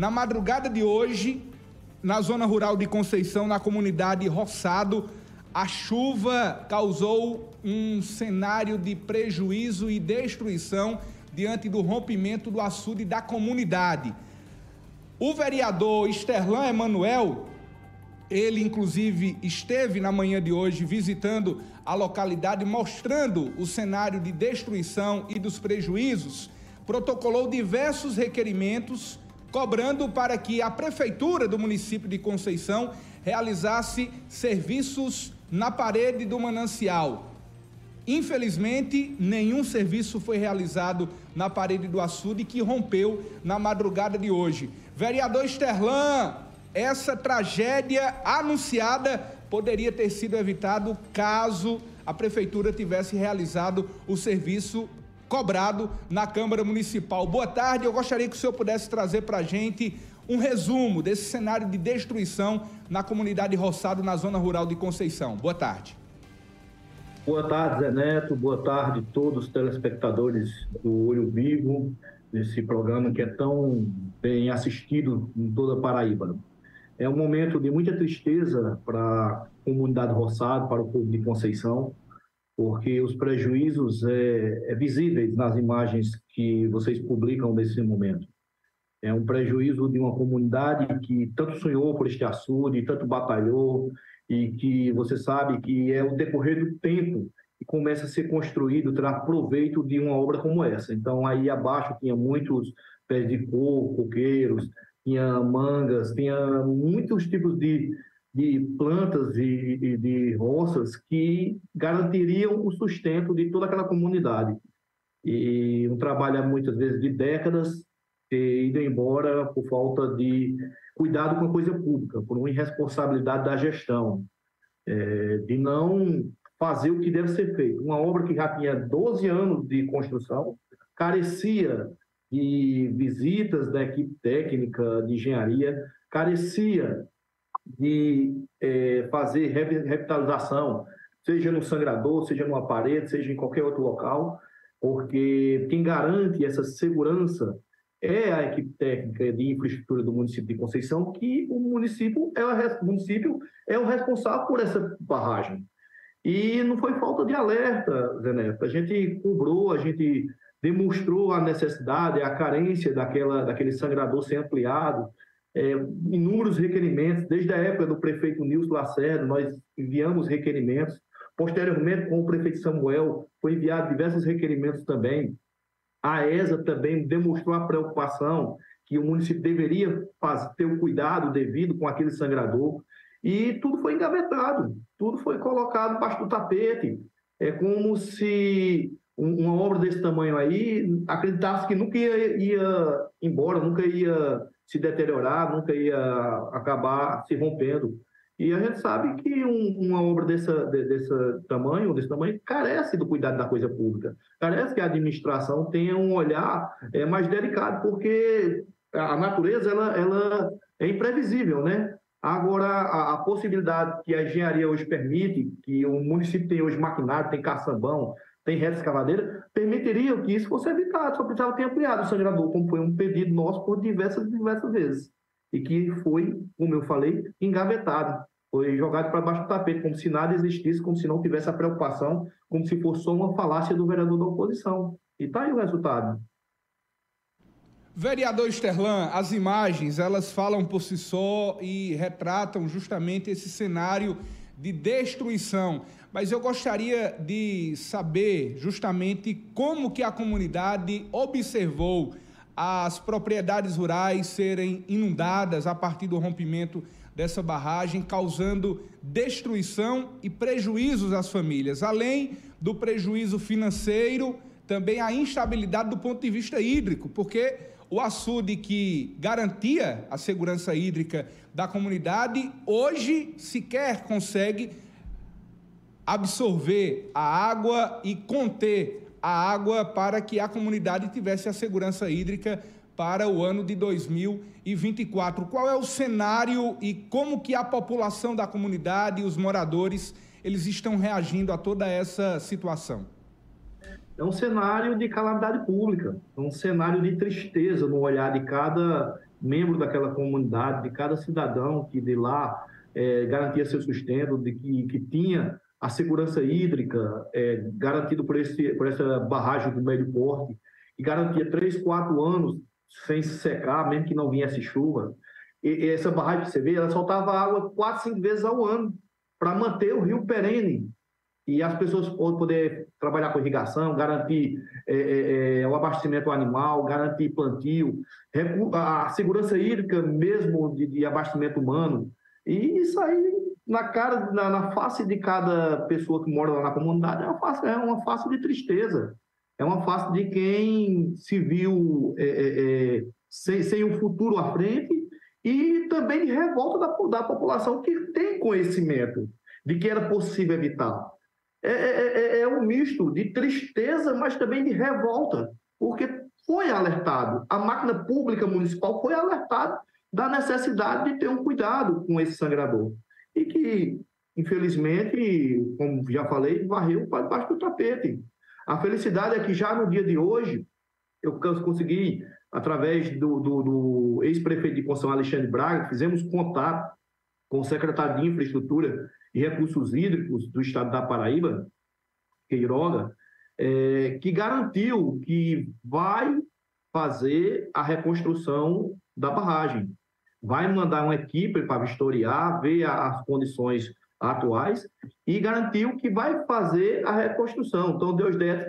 Na madrugada de hoje, na zona rural de Conceição, na comunidade Roçado, a chuva causou um cenário de prejuízo e destruição diante do rompimento do açude da comunidade. O vereador Esterlan Emanuel, ele inclusive esteve na manhã de hoje visitando a localidade, mostrando o cenário de destruição e dos prejuízos, protocolou diversos requerimentos cobrando para que a prefeitura do município de Conceição realizasse serviços na parede do manancial. Infelizmente, nenhum serviço foi realizado na parede do açude que rompeu na madrugada de hoje. Vereador Sterlan, essa tragédia anunciada poderia ter sido evitado caso a prefeitura tivesse realizado o serviço cobrado na Câmara Municipal. Boa tarde, eu gostaria que o senhor pudesse trazer para a gente um resumo desse cenário de destruição na comunidade Roçado, na zona rural de Conceição. Boa tarde. Boa tarde, Zé Neto. Boa tarde a todos os telespectadores do Olho Vivo, desse programa que é tão bem assistido em toda a Paraíba. É um momento de muita tristeza para a comunidade Roçado, para o povo de Conceição, porque os prejuízos é, é visíveis nas imagens que vocês publicam nesse momento. É um prejuízo de uma comunidade que tanto sonhou por este açude, tanto batalhou, e que você sabe que é o decorrer do tempo que começa a ser construído, terá proveito de uma obra como essa. Então, aí abaixo tinha muitos pés de coco, coqueiros, tinha mangas, tinha muitos tipos de, de plantas e de, roças que garantiriam o sustento de toda aquela comunidade. E um trabalho, muitas vezes, de décadas, ter ido embora por falta de cuidado com a coisa pública, por uma irresponsabilidade da gestão, é, de não fazer o que deve ser feito. Uma obra que já tinha 12 anos de construção, carecia de visitas da equipe técnica de engenharia, carecia de é, fazer revitalização, seja no sangrador, seja numa parede, seja em qualquer outro local, porque quem garante essa segurança é a equipe técnica de infraestrutura do município de Conceição, que o município é o, município é o responsável por essa barragem. E não foi falta de alerta, Zé Neto. A gente cobrou, a gente demonstrou a necessidade, a carência daquela, daquele sangrador ser ampliado, é, inúmeros requerimentos, desde a época do prefeito Nilson Lacerda, nós enviamos requerimentos. Posteriormente, com o prefeito Samuel, foi enviado diversos requerimentos também. A ESA também demonstrou a preocupação que o município deveria fazer, ter o cuidado devido com aquele sangrador. E tudo foi engavetado, tudo foi colocado embaixo do tapete. É como se uma obra desse tamanho aí acreditasse que nunca ia, ia embora, nunca ia se deteriorar, nunca ia acabar se rompendo. E a gente sabe que um, uma obra dessa, de, desse tamanho, desse tamanho, carece do cuidado da coisa pública, carece que a administração tenha um olhar é, mais delicado, porque a natureza ela, ela é imprevisível, né? Agora, a, a, possibilidade que a engenharia hoje permite, que o município tem hoje maquinário, tem caçambão, tem reta escavadeira, permitiria que isso fosse evitado, só precisava ter ampliado o sangrador, como foi um pedido nosso por diversas diversas vezes. E que foi, como eu falei, engavetado. Foi jogado para baixo do tapete, como se nada existisse, como se não tivesse a preocupação, como se fosse só uma falácia do vereador da oposição. E está aí o resultado. Vereador Sterlan, as imagens elas falam por si só e retratam justamente esse cenário de destruição. Mas eu gostaria de saber justamente como que a comunidade observou as propriedades rurais serem inundadas a partir do rompimento dessa barragem, causando destruição e prejuízos às famílias. Além do prejuízo financeiro, também a instabilidade do ponto de vista hídrico, porque o açude que garantia a segurança hídrica da comunidade, hoje sequer consegue absorver a água e conter a água para que a comunidade tivesse a segurança hídrica para o ano de 2024. Qual é o cenário e como que a população da comunidade e os moradores eles estão reagindo a toda essa situação? É um cenário de calamidade pública, é um cenário de tristeza no olhar de cada membro daquela comunidade, de cada cidadão que de lá é, garantia seu sustento, de que, que tinha a segurança hídrica é, garantido por, esse, por essa barragem do médio porte, que garantia três, quatro anos sem se secar, mesmo que não viesse chuva. E, e essa barragem que você vê, ela soltava água quatro, cinco vezes ao ano para manter o rio perene e as pessoas poder trabalhar com irrigação, garantir é, é, é, o abastecimento animal, garantir plantio, a segurança hídrica mesmo de, de abastecimento humano. E isso aí, na cara, na, na, face de cada pessoa que mora lá na comunidade, é uma face, é uma face de tristeza. É uma face de quem se viu é, é, é sem, sem um futuro à frente e também de revolta da, da população que tem conhecimento de que era possível evitar. É, é, é, é um misto de tristeza, mas também de revolta, porque foi alertado, a máquina pública municipal foi alertada da necessidade de ter um cuidado com esse sangrador. E que, infelizmente, como já falei, varreu para debaixo do tapete. A felicidade é que já no dia de hoje, eu consegui, através do, do, do ex-prefeito de Constituição, Alexandre Braga, fizemos contato com o secretário de Infraestrutura e Recursos Hídricos do Estado da Paraíba, Queiroga, é, que garantiu que vai fazer a reconstrução da barragem. Vai mandar uma equipe para vistoriar, ver as condições atuais e garantiu que vai fazer a reconstrução. Então, Deus deve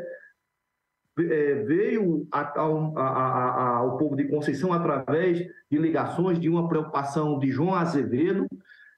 veio ao povo de Conceição através de ligações de uma preocupação de João Azevedo,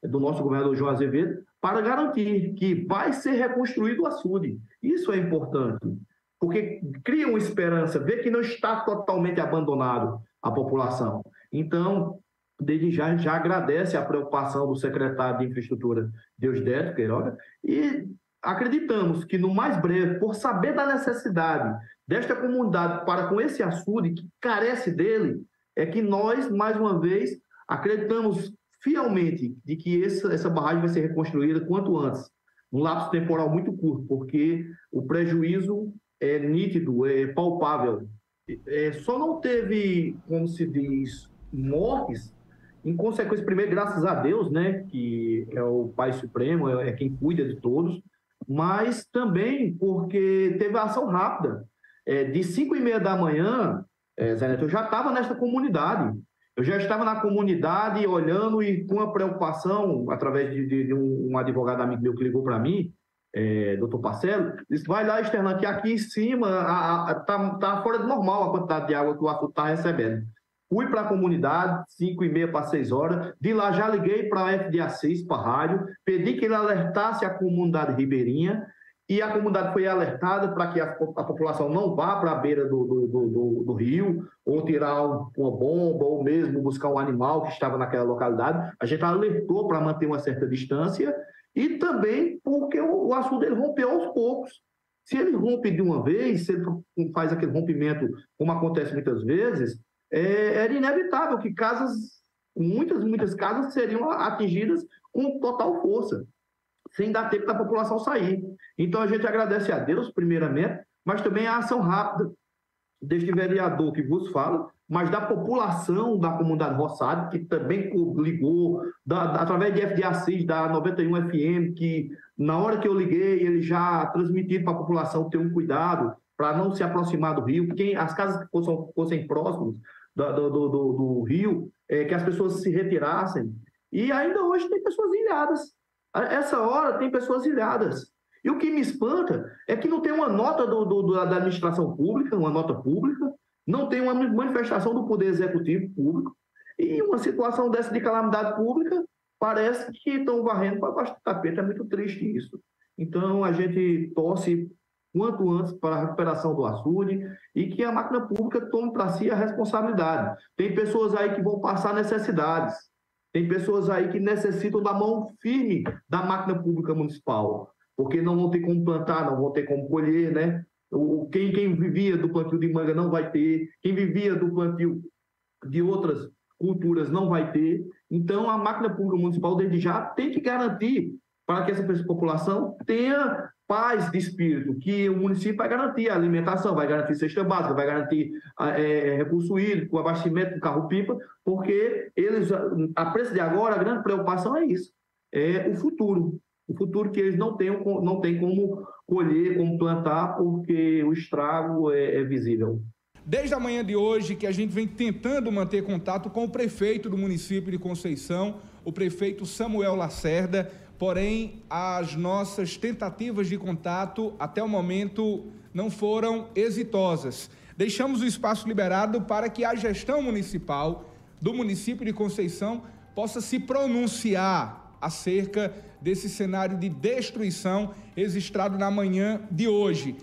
do nosso governador João Azevedo, para garantir que vai ser reconstruído o açude. Isso é importante, porque cria uma esperança, vê que não está totalmente abandonado a população. Então, desde já, já agradece a preocupação do secretário de Infraestrutura, Deusdedito Queiroga, e acreditamos que no mais breve, por saber da necessidade desta comunidade para com esse açude que carece dele, é que nós, mais uma vez, acreditamos fielmente de que essa, essa barragem vai ser reconstruída quanto antes, num lapso temporal muito curto, porque o prejuízo é nítido, é palpável. É, só não teve, como se diz, mortes, em consequência, primeiro, graças a Deus, né, que é o Pai Supremo, é, é quem cuida de todos, mas também porque teve ação rápida. É, de 5 e meia da manhã, é, Zé Neto, eu já estava nesta comunidade. Eu já estava na comunidade olhando e com a preocupação, através de, de, de um, um, advogado amigo meu que ligou para mim, é, doutor Parcelo, disse: vai lá, Externan, que aqui em cima está tá fora de normal a quantidade de água que o açude está recebendo. Fui para a comunidade, 5 e meia para 6 horas. De lá já liguei para a FDA6, para a rádio, pedi que ele alertasse a comunidade ribeirinha e a comunidade foi alertada para que a, a, população não vá para a beira do, do, do, do, rio, ou tirar um, uma bomba, ou mesmo buscar um animal que estava naquela localidade. A gente alertou para manter uma certa distância e também porque o, o açude ele rompeu aos poucos. Se ele rompe de uma vez, se ele faz aquele rompimento, como acontece muitas vezes, é, era inevitável que casas, muitas, muitas casas seriam atingidas com total força sem dar tempo da população sair. Então a gente agradece a Deus, primeiramente, mas também a ação rápida deste vereador que vos fala, mas da população da comunidade Roçado, que também ligou, da, da, através de FDA6, da 91 FM, que na hora que eu liguei, ele já transmitiram para a população ter um cuidado para não se aproximar do rio, quem, as casas que fossem, fossem próximas do, do, do, do rio, é, que as pessoas se retirassem. E ainda hoje tem pessoas ilhadas, essa hora tem pessoas ilhadas. E o que me espanta é que não tem uma nota da administração pública, uma nota pública, não tem uma manifestação do Poder Executivo Público, e uma situação dessa de calamidade pública parece que estão varrendo para baixo do tapete. É muito triste isso. Então, a gente torce quanto antes para a recuperação do açude e que a máquina pública tome para si a responsabilidade. Tem pessoas aí que vão passar necessidades, tem pessoas aí que necessitam da mão firme da máquina pública municipal, porque não vão ter como plantar, não vão ter como colher, né? Quem, quem vivia do plantio de manga não vai ter, quem vivia do plantio de outras culturas não vai ter. Então, a máquina pública municipal, desde já, tem que garantir para que essa população tenha paz de espírito, que o município vai garantir a alimentação, vai garantir cesta básica, vai garantir é, recurso hídrico, abastecimento do carro-pipa, porque eles, a preço de agora, a grande preocupação é isso, é o futuro. O futuro que eles não têm, não têm como colher, como plantar, porque o estrago é, é visível. Desde a manhã de hoje que a gente vem tentando manter contato com o prefeito do município de Conceição, o prefeito Samuel Lacerda, porém as nossas tentativas de contato até o momento não foram exitosas. Deixamos o espaço liberado para que a gestão municipal do município de Conceição possa se pronunciar acerca desse cenário de destruição registrado na manhã de hoje.